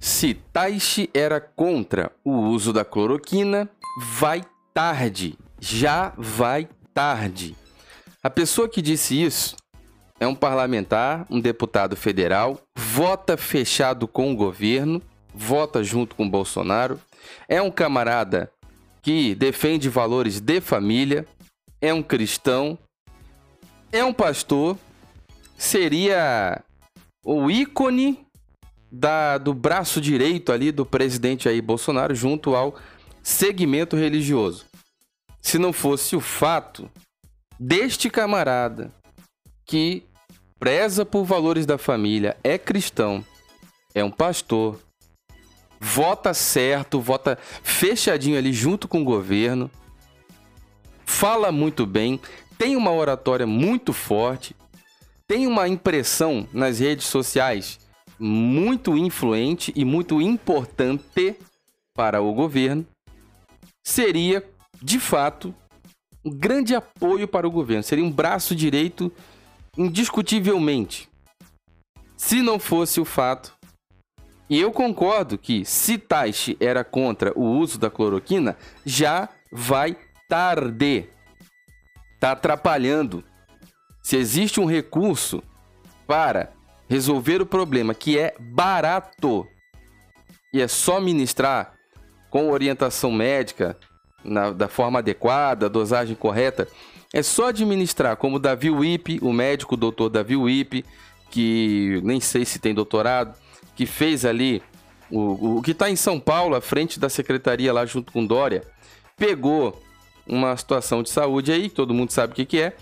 Se Taishi era contra o uso da cloroquina, vai tarde. Já vai tarde. A pessoa que disse isso é um parlamentar, um deputado federal, vota fechado com o governo, vota junto com Bolsonaro, é um camarada que defende valores de família, é um cristão, é um pastor, seria o ícone da, do braço direito ali do presidente aí Bolsonaro junto ao segmento religioso. Se não fosse o fato deste camarada que preza por valores da família, é cristão, é um pastor, vota certo, vota fechadinho ali junto com o governo, fala muito bem, tem uma oratória muito forte, tem uma impressão nas redes sociais muito influente e muito importante para o governo, seria, de fato, um grande apoio para o governo, seria um braço direito indiscutivelmente. Se não fosse o fato, e eu concordo que se Taishi era contra o uso da cloroquina, já vai tarde. Tá atrapalhando. Se existe um recurso para resolver o problema que é barato e é só ministrar com orientação médica na, da forma adequada, dosagem correta, é só administrar como Davi Wip, o médico doutor Davi Wip, que nem sei se tem doutorado, que fez ali o, o que está em São Paulo, à frente da secretaria lá junto com Dória, pegou uma situação de saúde aí, todo mundo sabe o que, que é,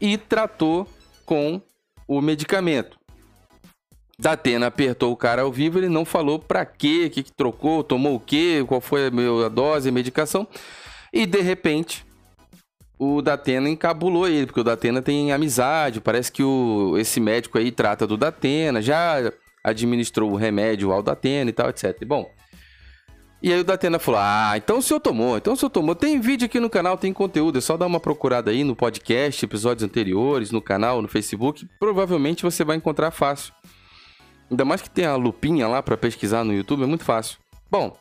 e tratou com o medicamento. Datena apertou o cara ao vivo, ele não falou para quê, o que, que trocou, tomou o quê, qual foi a dose, a medicação. E de repente, o Datena encabulou ele, porque o Datena tem amizade, parece que o, esse médico aí trata do Datena, já administrou o remédio ao Datena e tal, etc. Bom, e aí o Datena falou: Ah, então o senhor tomou, então o senhor tomou. Tem vídeo aqui no canal, tem conteúdo, é só dar uma procurada aí no podcast, episódios anteriores, no canal, no Facebook. Provavelmente você vai encontrar fácil. Ainda mais que tem a lupinha lá para pesquisar no YouTube, é muito fácil. Bom,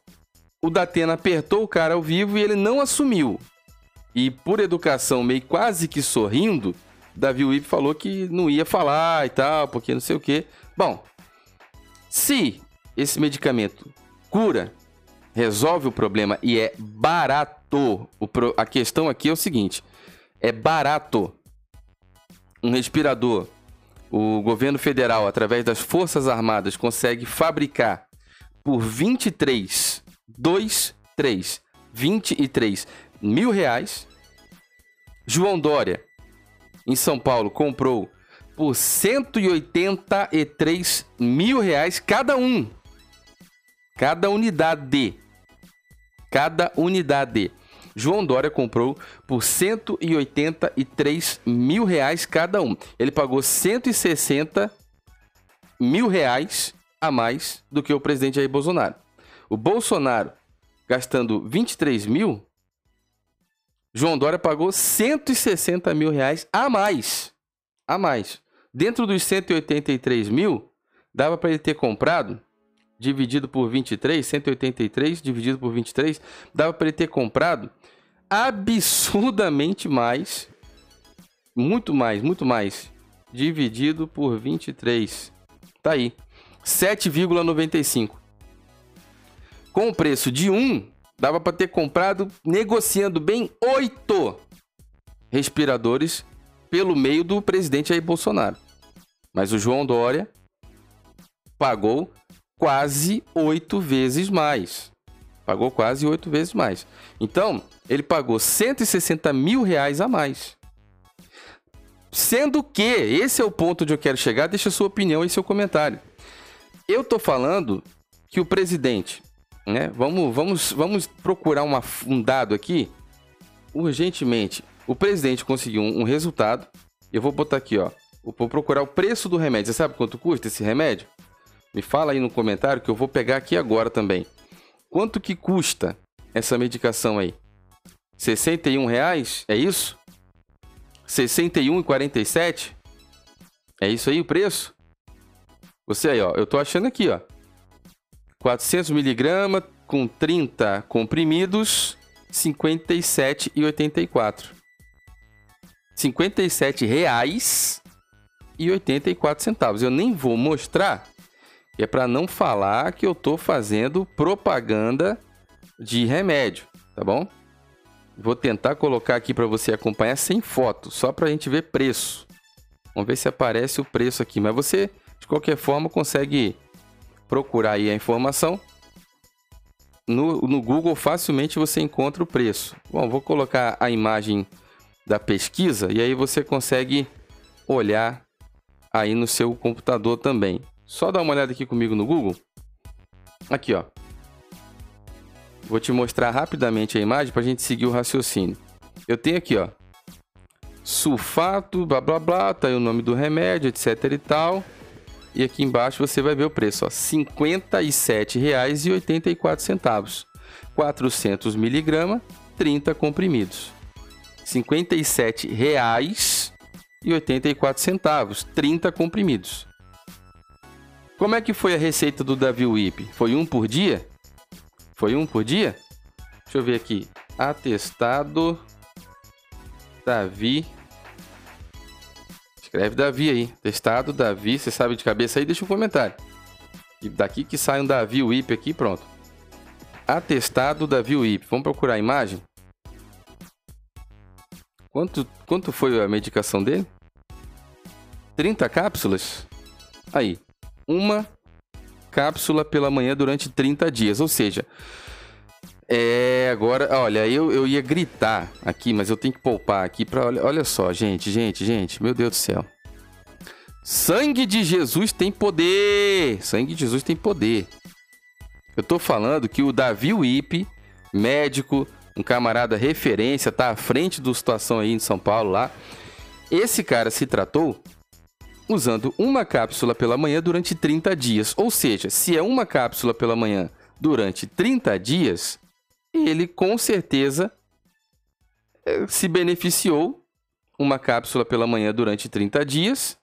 o Datena apertou o cara ao vivo e ele não assumiu. E por educação, meio quase que sorrindo, Davi Wip falou que não ia falar e tal, porque não sei o que. Bom, se esse medicamento cura, resolve o problema e é barato, pro... a questão aqui é o seguinte: é barato. Um respirador o governo federal, através das Forças Armadas, consegue fabricar por 23, 2, 3, 23 mil reais. João Dória, em São Paulo, comprou por 183 mil reais cada um. Cada unidade. Cada unidade. João Dória comprou por 183 mil reais cada um. Ele pagou 160 mil reais a mais do que o presidente Jair Bolsonaro. O Bolsonaro gastando 23 mil, João Dória pagou 160 mil reais a mais. A mais. Dentro dos 183 mil, dava para ele ter comprado, dividido por 23, 183 dividido por 23, dava para ele ter comprado absurdamente mais, muito mais, muito mais, dividido por 23. Tá aí, 7,95. Com o preço de 1, dava para ter comprado, negociando bem, 8 respiradores pelo meio do presidente Jair Bolsonaro. Mas o João Dória pagou quase oito vezes mais. Pagou quase oito vezes mais. Então, ele pagou 160 mil reais a mais. Sendo que, esse é o ponto onde eu quero chegar, deixa sua opinião e seu comentário. Eu tô falando que o presidente, né? Vamos, vamos, vamos procurar uma, um dado aqui. Urgentemente, o presidente conseguiu um, um resultado. Eu vou botar aqui, ó. Vou procurar o preço do remédio. Você sabe quanto custa esse remédio? Me fala aí no comentário que eu vou pegar aqui agora também. Quanto que custa essa medicação aí? 61 reais? É isso? 61,47? É isso aí o preço? Você aí, ó. Eu tô achando aqui, ó. 400 miligramas com 30 comprimidos, R$ 57,84. R$ 57,84. Eu nem vou mostrar, é para não falar que eu estou fazendo propaganda de remédio, tá bom? Vou tentar colocar aqui para você acompanhar sem foto, só para a gente ver preço. Vamos ver se aparece o preço aqui, mas você de qualquer forma consegue procurar aí a informação. No, no Google facilmente você encontra o preço. Bom, vou colocar a imagem da pesquisa e aí você consegue olhar aí no seu computador também. Só dá uma olhada aqui comigo no Google. Aqui, ó. Vou te mostrar rapidamente a imagem para a gente seguir o raciocínio. Eu tenho aqui, ó, sulfato, blá blá blá, tá aí o nome do remédio, etc e tal. E aqui embaixo você vai ver o preço, ó, R$ 57,84. 400 miligramas, 30 comprimidos. R$ 57,84, 30 comprimidos. Como é que foi a receita do Davi Whip? Foi um por dia? Foi um por dia? Deixa eu ver aqui. Atestado Davi. Escreve Davi aí. Testado Davi. Você sabe de cabeça aí? Deixa um comentário. E daqui que sai um Davi Whip aqui, pronto. Atestado Davi Whip. Vamos procurar a imagem? Quanto, quanto foi a medicação dele? 30 cápsulas? Aí. Uma cápsula pela manhã durante 30 dias. Ou seja, é, agora, olha, eu, eu ia gritar aqui, mas eu tenho que poupar aqui para olha, olha só, gente, gente, gente, meu Deus do céu. Sangue de Jesus tem poder. Sangue de Jesus tem poder. Eu tô falando que o Davi Wipe, médico, um camarada referência, tá à frente da situação aí em São Paulo lá. Esse cara se tratou usando uma cápsula pela manhã durante 30 dias. Ou seja, se é uma cápsula pela manhã durante 30 dias, ele com certeza eh, se beneficiou. Uma cápsula pela manhã durante 30 dias.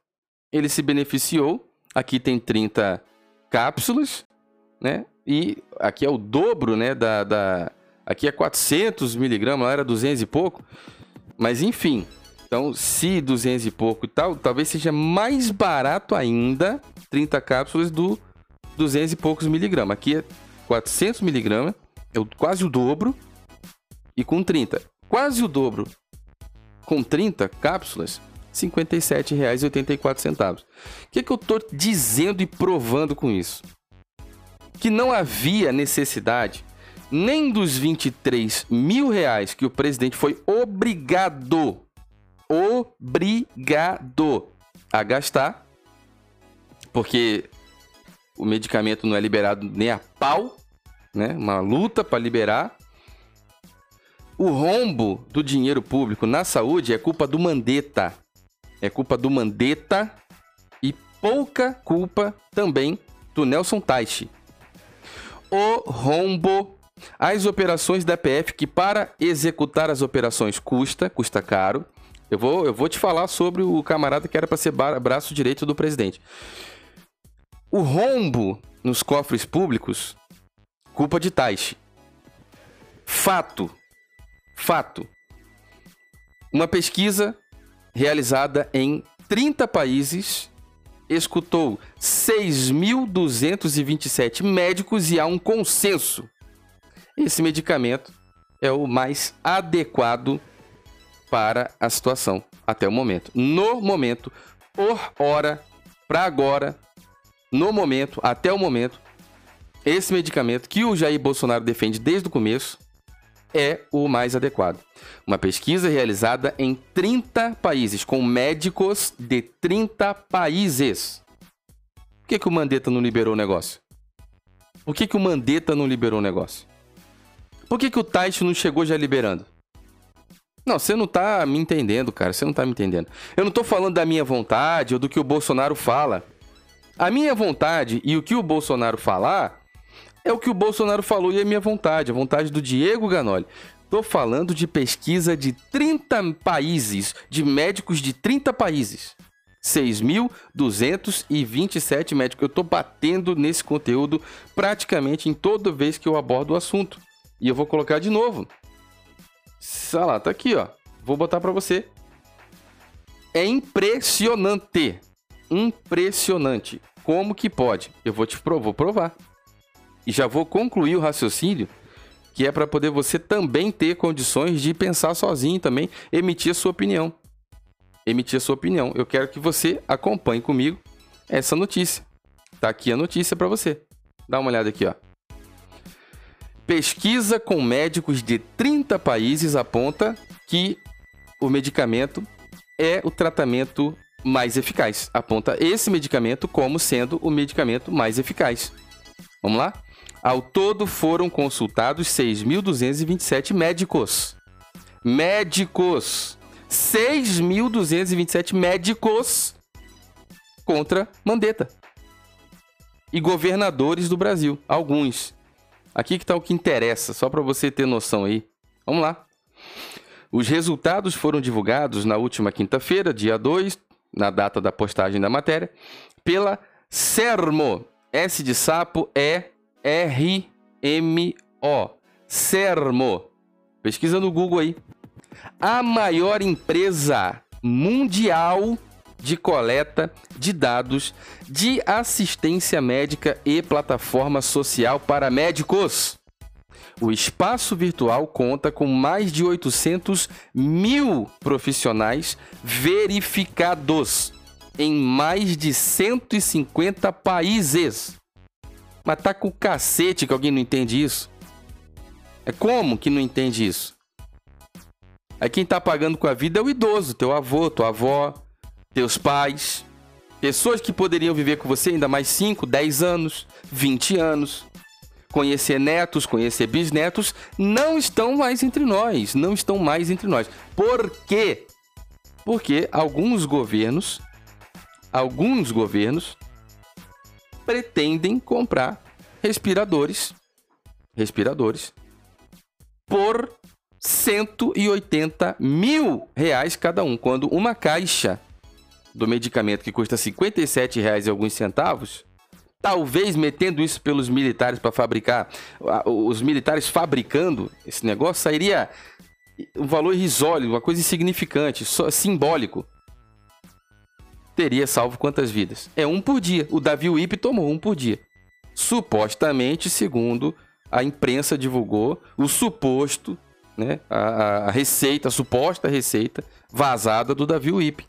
Ele se beneficiou. Aqui tem 30 cápsulas, né? E aqui é o dobro, né? Da, da... Aqui é 400 miligramas, lá era 200 e pouco. Mas enfim, então, se 200 e pouco e tal, talvez seja mais barato ainda 30 cápsulas do 200 e poucos miligramas. Aqui é 400 miligramas, é quase o dobro, e com 30. Quase o dobro. Com 30 cápsulas, R$ 57,84. O que, que eu estou dizendo e provando com isso? Que não havia necessidade nem dos 23 mil reais que o presidente foi obrigado obrigado a gastar, porque o medicamento não é liberado nem a pau, né? Uma luta para liberar. O rombo do dinheiro público na saúde é culpa do Mandetta. É culpa do Mandetta e pouca culpa também do Nelson Taichi. O rombo, as operações da PF que para executar as operações custa, custa caro. Eu vou, eu vou te falar sobre o camarada que era para ser braço direito do presidente. O rombo nos cofres públicos, culpa de Taishi. Fato. Fato. Uma pesquisa realizada em 30 países escutou 6.227 médicos e há um consenso. Esse medicamento é o mais adequado para a situação até o momento. No momento, por hora, para agora, no momento, até o momento, esse medicamento que o Jair Bolsonaro defende desde o começo é o mais adequado. Uma pesquisa realizada em 30 países, com médicos de 30 países. Por que, que o Mandetta não liberou o negócio? Por que, que o Mandetta não liberou o negócio? Por que, que o Taish não chegou já liberando? Não, você não tá me entendendo, cara. Você não tá me entendendo. Eu não tô falando da minha vontade ou do que o Bolsonaro fala. A minha vontade e o que o Bolsonaro falar é o que o Bolsonaro falou e a minha vontade, a vontade do Diego Ganoli. Tô falando de pesquisa de 30 países, de médicos de 30 países. 6.227 médicos. Eu estou batendo nesse conteúdo praticamente em toda vez que eu abordo o assunto. E eu vou colocar de novo. Olha lá, tá aqui, ó. Vou botar para você. É impressionante. Impressionante. Como que pode? Eu vou te vou provar. E já vou concluir o raciocínio, que é para poder você também ter condições de pensar sozinho também, emitir a sua opinião. Emitir a sua opinião. Eu quero que você acompanhe comigo essa notícia. Tá aqui a notícia para você. Dá uma olhada aqui, ó. Pesquisa com médicos de 30 países aponta que o medicamento é o tratamento mais eficaz. Aponta esse medicamento como sendo o medicamento mais eficaz. Vamos lá? Ao todo foram consultados 6.227 médicos. Médicos! 6.227 médicos contra Mandetta. E governadores do Brasil, alguns. Aqui que está o que interessa, só para você ter noção aí. Vamos lá. Os resultados foram divulgados na última quinta-feira, dia 2, na data da postagem da matéria, pela Sermo. S de sapo é R-M-O. Sermo. Pesquisa no Google aí. A maior empresa mundial de coleta de dados de assistência médica e plataforma social para médicos. O espaço virtual conta com mais de 800 mil profissionais verificados em mais de 150 países. Mas tá com cacete que alguém não entende isso. É como que não entende isso? Aí quem tá pagando com a vida é o idoso, teu avô, tua avó, teus pais. Pessoas que poderiam viver com você ainda mais 5, 10 anos, 20 anos. Conhecer netos, conhecer bisnetos, não estão mais entre nós. Não estão mais entre nós. Por quê? Porque alguns governos, alguns governos pretendem comprar respiradores, respiradores, por 180 mil reais cada um, quando uma caixa do medicamento que custa 57 reais e alguns centavos, talvez metendo isso pelos militares para fabricar, os militares fabricando esse negócio, sairia um valor irrisório, uma coisa insignificante, só simbólico teria salvo quantas vidas? É um por dia. O Davi Wip tomou um por dia. Supostamente, segundo a imprensa divulgou, o suposto, né, a, a receita, a suposta receita vazada do Davi Wip.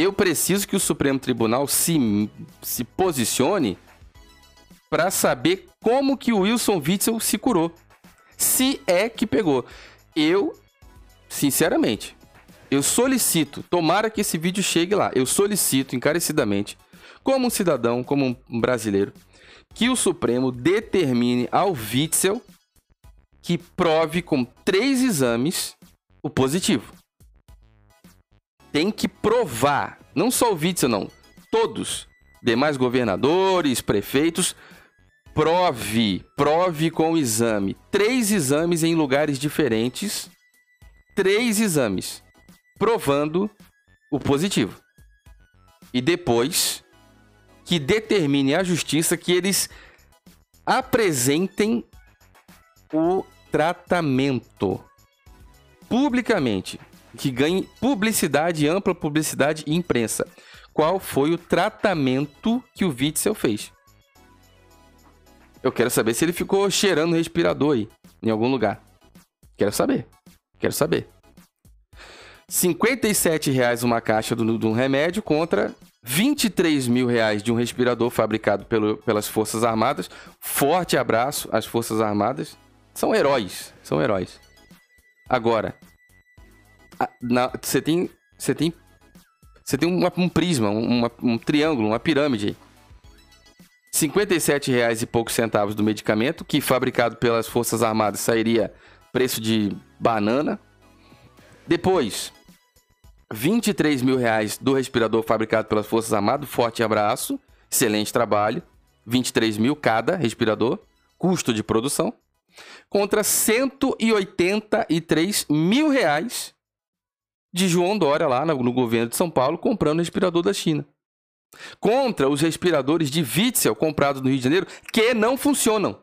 Eu preciso que o Supremo Tribunal se, se posicione para saber como que o Wilson Witzel se curou. Se é que pegou. Eu, sinceramente, eu solicito, tomara que esse vídeo chegue lá, eu solicito encarecidamente, como um cidadão, como um brasileiro, que o Supremo determine ao Witzel que prove com três exames o positivo. Tem que provar, não só o Witzel, não, todos, demais governadores, prefeitos, prove, prove com exame. Três exames em lugares diferentes, três exames provando o positivo. E depois que determine a justiça que eles apresentem o tratamento publicamente, que ganhe publicidade, ampla publicidade e imprensa. Qual foi o tratamento que o Witzel fez? Eu quero saber se ele ficou cheirando respirador aí, em algum lugar. Quero saber. Quero saber. 57 reais uma caixa de um remédio contra 23 mil reais de um respirador fabricado pelo, pelas Forças Armadas. Forte abraço às Forças Armadas. São heróis, são heróis. Agora, você tem, você tem, você tem uma, um prisma, uma, um triângulo, uma pirâmide. 57 reais e poucos centavos do medicamento, que fabricado pelas Forças Armadas sairia preço de banana. Depois, 23 mil reais do respirador fabricado pelas Forças Armadas. Forte abraço, excelente trabalho. 23 mil cada respirador, custo de produção. Contra 183 mil reais de João Dória lá no, no governo de São Paulo comprando respirador da China. Contra os respiradores de Witzel comprados no Rio de Janeiro que não funcionam.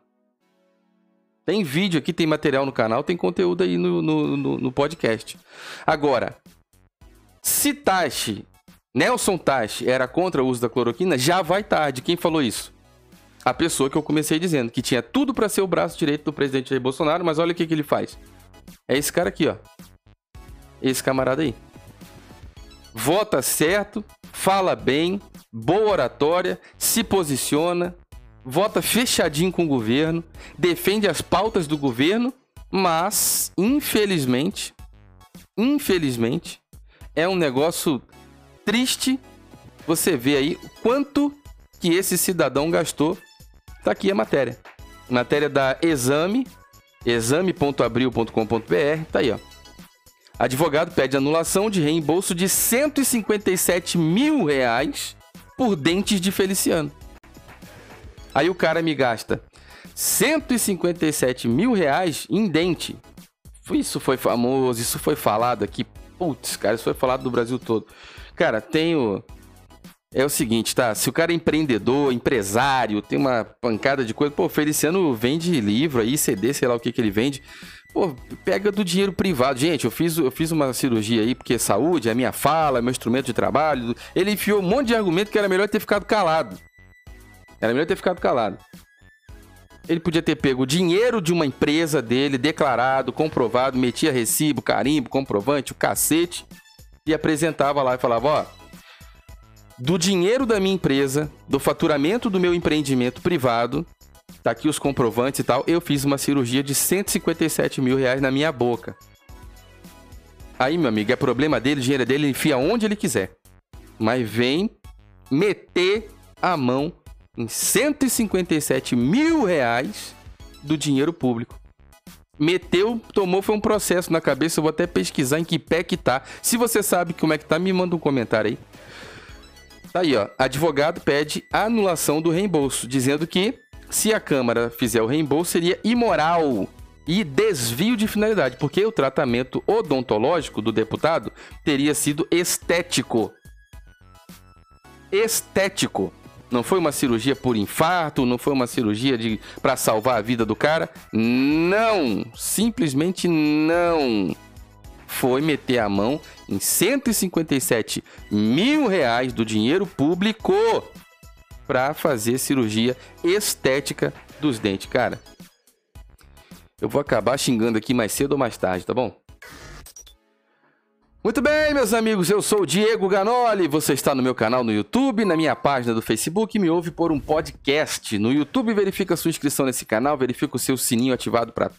Tem vídeo aqui, tem material no canal, tem conteúdo aí no, no, no, no podcast. Agora, se Tashi, Nelson Tashi, era contra o uso da cloroquina, já vai tarde. Quem falou isso? A pessoa que eu comecei dizendo, que tinha tudo para ser o braço direito do presidente Jair Bolsonaro, mas olha o que, que ele faz. É esse cara aqui, ó. Esse camarada aí. Vota certo, fala bem, boa oratória, se posiciona, vota fechadinho com o governo, defende as pautas do governo, mas, infelizmente, infelizmente, é um negócio triste você vê aí quanto que esse cidadão gastou. Tá aqui a matéria. Matéria da Exame, exame.abril.com.br, tá aí, ó. Advogado pede anulação de reembolso de 157 mil reais por dentes de Feliciano. Aí o cara me gasta 157 mil reais em dente. Isso foi famoso, isso foi falado aqui. Putz, cara, isso foi falado do Brasil todo. Cara, tenho. É o seguinte, tá? Se o cara é empreendedor, empresário, tem uma pancada de coisa. Pô, Feliciano vende livro aí, CD, sei lá o que que ele vende. Pô, pega do dinheiro privado. Gente, eu fiz, eu fiz uma cirurgia aí porque saúde é minha fala, é meu instrumento de trabalho. Ele enfiou um monte de argumento que era melhor ter ficado calado. Era melhor ter ficado calado. Ele podia ter pego o dinheiro de uma empresa dele, declarado, comprovado, metia recibo, carimbo, comprovante, o cacete, e apresentava lá e falava: ó, do dinheiro da minha empresa, do faturamento do meu empreendimento privado, tá aqui os comprovantes e tal, eu fiz uma cirurgia de 157 mil reais na minha boca. Aí, meu amigo, é problema dele, dinheiro dele, ele enfia onde ele quiser. Mas vem meter a mão em 157 mil reais do dinheiro público. Meteu, tomou, foi um processo na cabeça. Eu vou até pesquisar em que pé que tá. Se você sabe como é que tá, me manda um comentário aí. Tá aí, ó. Advogado pede anulação do reembolso, dizendo que se a Câmara fizer o reembolso, seria imoral e desvio de finalidade, porque o tratamento odontológico do deputado teria sido estético. Estético. Não foi uma cirurgia por infarto, não foi uma cirurgia de para salvar a vida do cara. Não, simplesmente não. Foi meter a mão em 157 mil reais do dinheiro público para fazer cirurgia estética dos dentes, cara. Eu vou acabar xingando aqui mais cedo ou mais tarde, tá bom? Muito bem, meus amigos, eu sou o Diego Ganoli. Você está no meu canal no YouTube, na minha página do Facebook, me ouve por um podcast. No YouTube, verifica sua inscrição nesse canal, verifica o seu sininho ativado para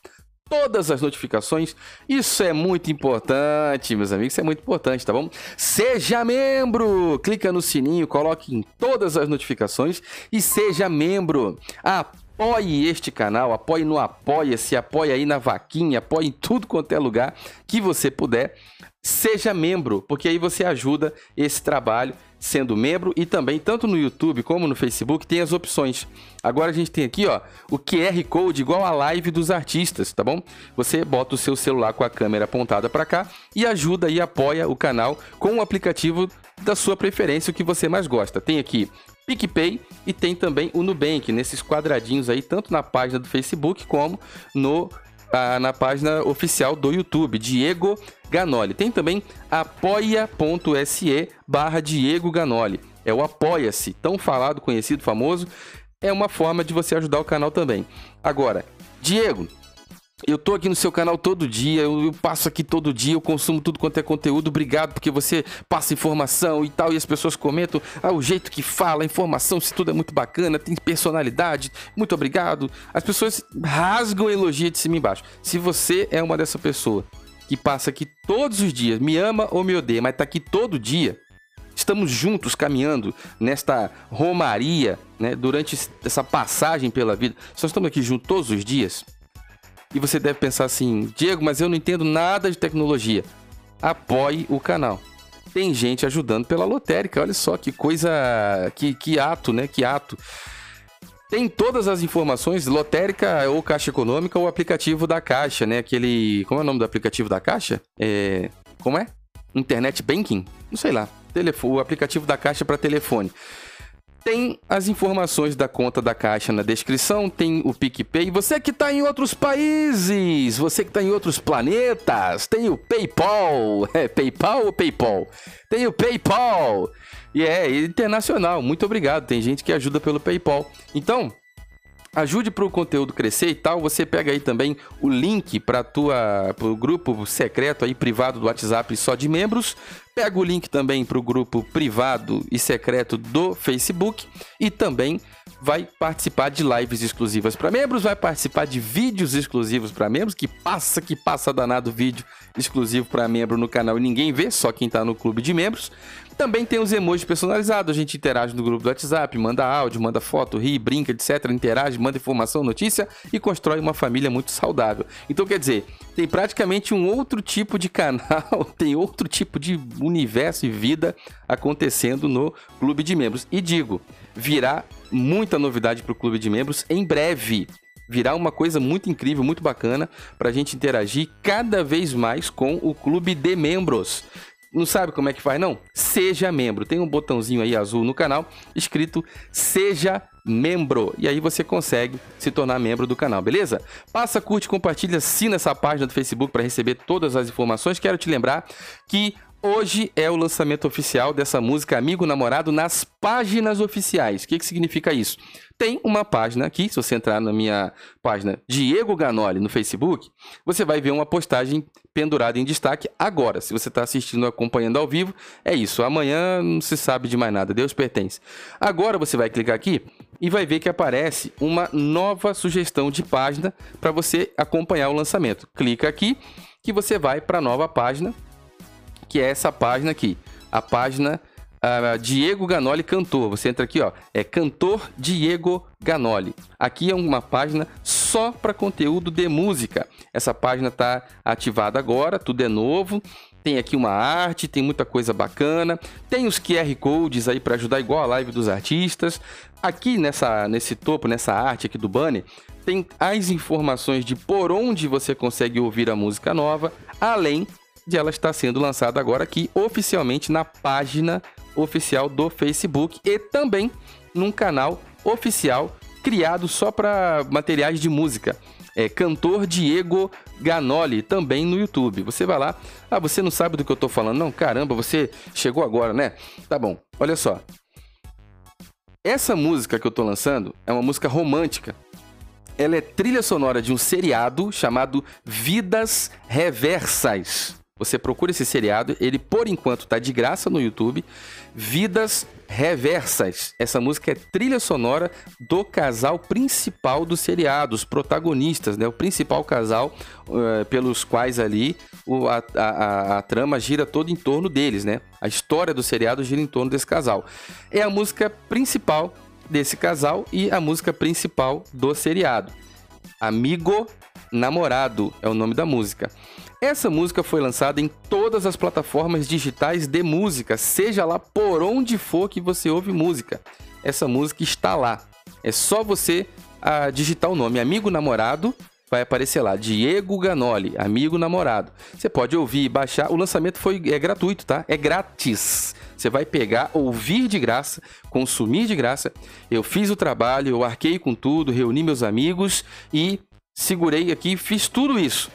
todas as notificações. Isso é muito importante, meus amigos, isso é muito importante, tá bom? Seja membro! Clica no sininho, coloque em todas as notificações e seja membro. Apoie este canal, apoie no Apoia-se, apoie aí na vaquinha, apoie em tudo quanto é lugar que você puder seja membro, porque aí você ajuda esse trabalho sendo membro e também tanto no YouTube como no Facebook tem as opções. Agora a gente tem aqui, ó, o QR Code igual a live dos artistas, tá bom? Você bota o seu celular com a câmera apontada para cá e ajuda e apoia o canal com o aplicativo da sua preferência, o que você mais gosta. Tem aqui PicPay e tem também o Nubank, nesses quadradinhos aí, tanto na página do Facebook como no ah, na página oficial do YouTube, Diego Ganoli. Tem também apoia.se barra Diego Ganoli. É o Apoia-se, tão falado, conhecido, famoso. É uma forma de você ajudar o canal também. Agora, Diego, eu tô aqui no seu canal todo dia, eu, eu, passo aqui todo dia, eu consumo tudo quanto é conteúdo. Obrigado porque você passa informação e tal, e as pessoas comentam ah, o jeito que fala, a informação, se tudo é muito bacana, tem personalidade. Muito obrigado. As pessoas rasgam elogio de cima e embaixo. Se você é uma dessa pessoa que passa aqui todos os dias, me ama ou me odeia, mas tá aqui todo dia, estamos juntos caminhando nesta romaria, né, durante essa passagem pela vida. Só estamos aqui juntos todos os dias e você deve pensar assim: Diego, mas eu não entendo nada de tecnologia. Apoie o canal. Tem gente ajudando pela lotérica. Olha só que coisa. Que, que ato, né? Que ato. Tem todas as informações, lotérica ou caixa econômica ou aplicativo da caixa, né? Aquele. Como é o nome do aplicativo da caixa? É. Como é? internet banking, não sei lá, telefone, o aplicativo da Caixa para telefone. Tem as informações da conta da Caixa na descrição, tem o PicPay. Você que está em outros países, você que está em outros planetas, tem o PayPal. É PayPal ou PayPal? Tem o PayPal. E é internacional. Muito obrigado. Tem gente que ajuda pelo PayPal. Então, ajude para o conteúdo crescer e tal, você pega aí também o link para tua pro grupo secreto aí privado do WhatsApp só de membros. Pega o link também para o grupo privado e secreto do Facebook e também vai participar de lives exclusivas para membros, vai participar de vídeos exclusivos para membros, que passa que passa danado vídeo exclusivo para membro no canal e ninguém vê, só quem está no clube de membros. Também tem os emojis personalizados, a gente interage no grupo do WhatsApp, manda áudio, manda foto, ri, brinca, etc, interage, manda informação, notícia e constrói uma família muito saudável. Então quer dizer, tem praticamente um outro tipo de canal, tem outro tipo de universo e vida acontecendo no clube de membros. E digo, virá muita novidade para o clube de membros em breve virá uma coisa muito incrível, muito bacana para a gente interagir cada vez mais com o clube de membros. Não sabe como é que faz, não? Seja membro. Tem um botãozinho aí azul no canal escrito Seja Membro. E aí você consegue se tornar membro do canal, beleza? Passa, curte, compartilha, assina essa página do Facebook para receber todas as informações. Quero te lembrar que Hoje é o lançamento oficial dessa música Amigo Namorado nas páginas oficiais. O que, que significa isso? Tem uma página aqui, se você entrar na minha página Diego Ganoli no Facebook, você vai ver uma postagem pendurada em destaque agora. Se você está assistindo, acompanhando ao vivo, é isso. Amanhã não se sabe de mais nada, Deus pertence. Agora você vai clicar aqui e vai ver que aparece uma nova sugestão de página para você acompanhar o lançamento. Clica aqui que você vai para a nova página que é essa página aqui, a página uh, Diego Ganoli Cantor. Você entra aqui, ó, é Cantor Diego Ganoli. Aqui é uma página só para conteúdo de música. Essa página está ativada agora, tudo é novo. Tem aqui uma arte, tem muita coisa bacana. Tem os QR codes aí para ajudar igual a live dos artistas. Aqui nessa nesse topo, nessa arte aqui do banner, tem as informações de por onde você consegue ouvir a música nova, além ela estar sendo lançada agora aqui oficialmente na página oficial do Facebook e também num canal oficial criado só para materiais de música. É cantor Diego Ganoli, também no YouTube. Você vai lá. Ah, você não sabe do que eu tô falando? Não, caramba, você chegou agora, né? Tá bom. Olha só. Essa música que eu tô lançando é uma música romântica. Ela é trilha sonora de um seriado chamado Vidas Reversas. Você procura esse seriado, ele por enquanto tá de graça no YouTube. Vidas Reversas. Essa música é trilha sonora do casal principal do seriado, os protagonistas, né? O principal casal uh, pelos quais ali o, a, a, a, trama gira todo em torno deles, né? A história do seriado gira em torno desse casal. É a música principal desse casal e a música principal do seriado. Amigo Namorado é o nome da música. Essa música foi lançada em todas as plataformas digitais de música, seja lá por onde for que você ouve música. Essa música está lá. É só você a, digitar o nome Amigo Namorado, vai aparecer lá, Diego Ganoli, Amigo Namorado. Você pode ouvir e baixar. O lançamento foi é gratuito, tá? É grátis. Você vai pegar, ouvir de graça, consumir de graça. Eu fiz o trabalho, eu arquei com tudo, reuni meus amigos e segurei aqui, fiz tudo isso.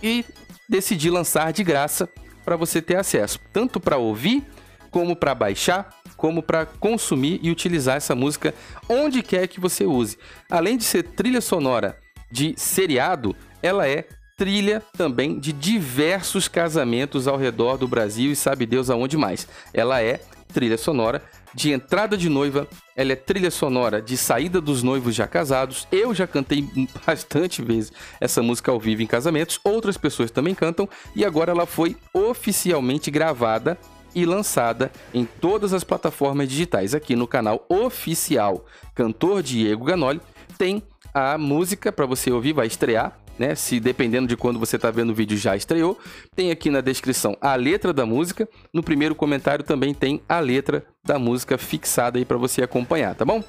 E decidi lançar de graça para você ter acesso, tanto para ouvir, como para baixar, como para consumir e utilizar essa música onde quer que você use. Além de ser trilha sonora de seriado, ela é trilha também de diversos casamentos ao redor do Brasil e sabe Deus aonde mais. Ela é trilha sonora de entrada de noiva, ela é trilha sonora de saída dos noivos já casados. Eu já cantei bastante vezes essa música ao vivo em casamentos, outras pessoas também cantam e agora ela foi oficialmente gravada e lançada em todas as plataformas digitais. Aqui no canal oficial Cantor Diego Ganoli tem a música para você ouvir, vai estrear né? Se dependendo de quando você está vendo o vídeo já estreou. Tem aqui na descrição a letra da música. No primeiro comentário também tem a letra da música fixada aí para você acompanhar, tá bom?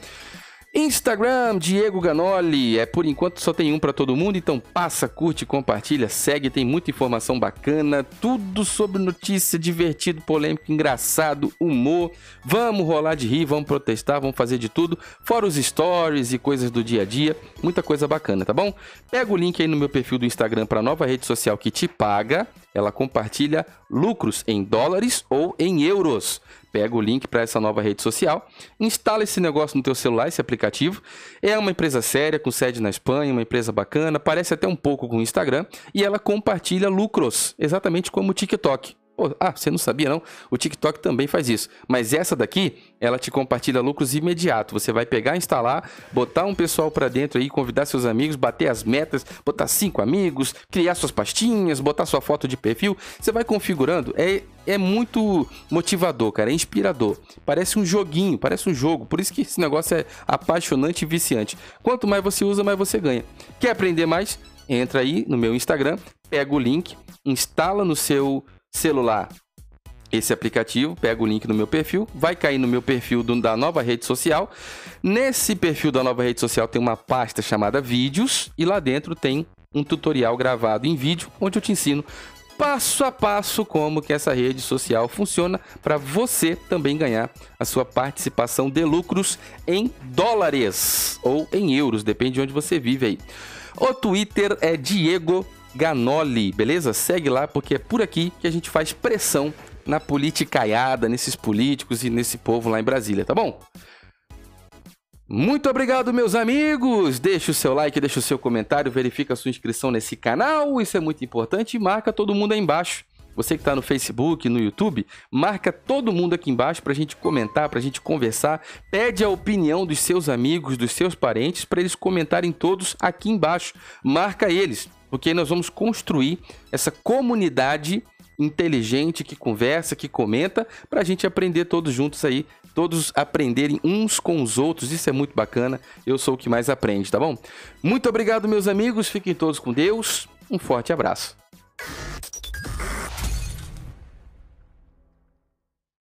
Instagram, Diego Ganoli. É por enquanto só tem um para todo mundo, então passa, curte, compartilha, segue, tem muita informação bacana, tudo sobre notícia, divertido, polêmico, engraçado, humor. Vamos rolar de rir, vamos protestar, vamos fazer de tudo, fora os stories e coisas do dia a dia, muita coisa bacana, tá bom? Pega o link aí no meu perfil do Instagram para nova rede social que te paga. Ela compartilha lucros em dólares ou em euros pega o link para essa nova rede social, instala esse negócio no teu celular, esse aplicativo. É uma empresa séria, com sede na Espanha, uma empresa bacana, parece até um pouco com o Instagram, e ela compartilha lucros, exatamente como o TikTok. Ah, você não sabia não? O TikTok também faz isso. Mas essa daqui, ela te compartilha lucros imediato. Você vai pegar, instalar, botar um pessoal para dentro aí, convidar seus amigos, bater as metas, botar cinco amigos, criar suas pastinhas, botar sua foto de perfil. Você vai configurando. É, é muito motivador, cara. É inspirador. Parece um joguinho, parece um jogo. Por isso que esse negócio é apaixonante e viciante. Quanto mais você usa, mais você ganha. Quer aprender mais? Entra aí no meu Instagram, pega o link, instala no seu celular esse aplicativo, pega o link no meu perfil, vai cair no meu perfil do, da nova rede social. Nesse perfil da nova rede social tem uma pasta chamada Vídeos e lá dentro tem um tutorial gravado em vídeo onde eu te ensino passo a passo como que essa rede social funciona para você também ganhar a sua participação de lucros em dólares ou em euros, depende de onde você vive aí. O Twitter é Diego Ganoli, beleza? Segue lá porque é por aqui que a gente faz pressão na politicaiada, nesses políticos e nesse povo lá em Brasília, tá bom? Muito obrigado, meus amigos! Deixa o seu like, deixa o seu comentário, verifica a sua inscrição nesse canal, isso é muito importante e marca todo mundo aí embaixo. Você que está no Facebook, no YouTube, marca todo mundo aqui embaixo para a gente comentar, para a gente conversar. Pede a opinião dos seus amigos, dos seus parentes, para eles comentarem todos aqui embaixo. Marca eles porque nós vamos construir essa comunidade inteligente que conversa, que comenta, para a gente aprender todos juntos aí, todos aprenderem uns com os outros. Isso é muito bacana. Eu sou o que mais aprende, tá bom? Muito obrigado, meus amigos. Fiquem todos com Deus. Um forte abraço.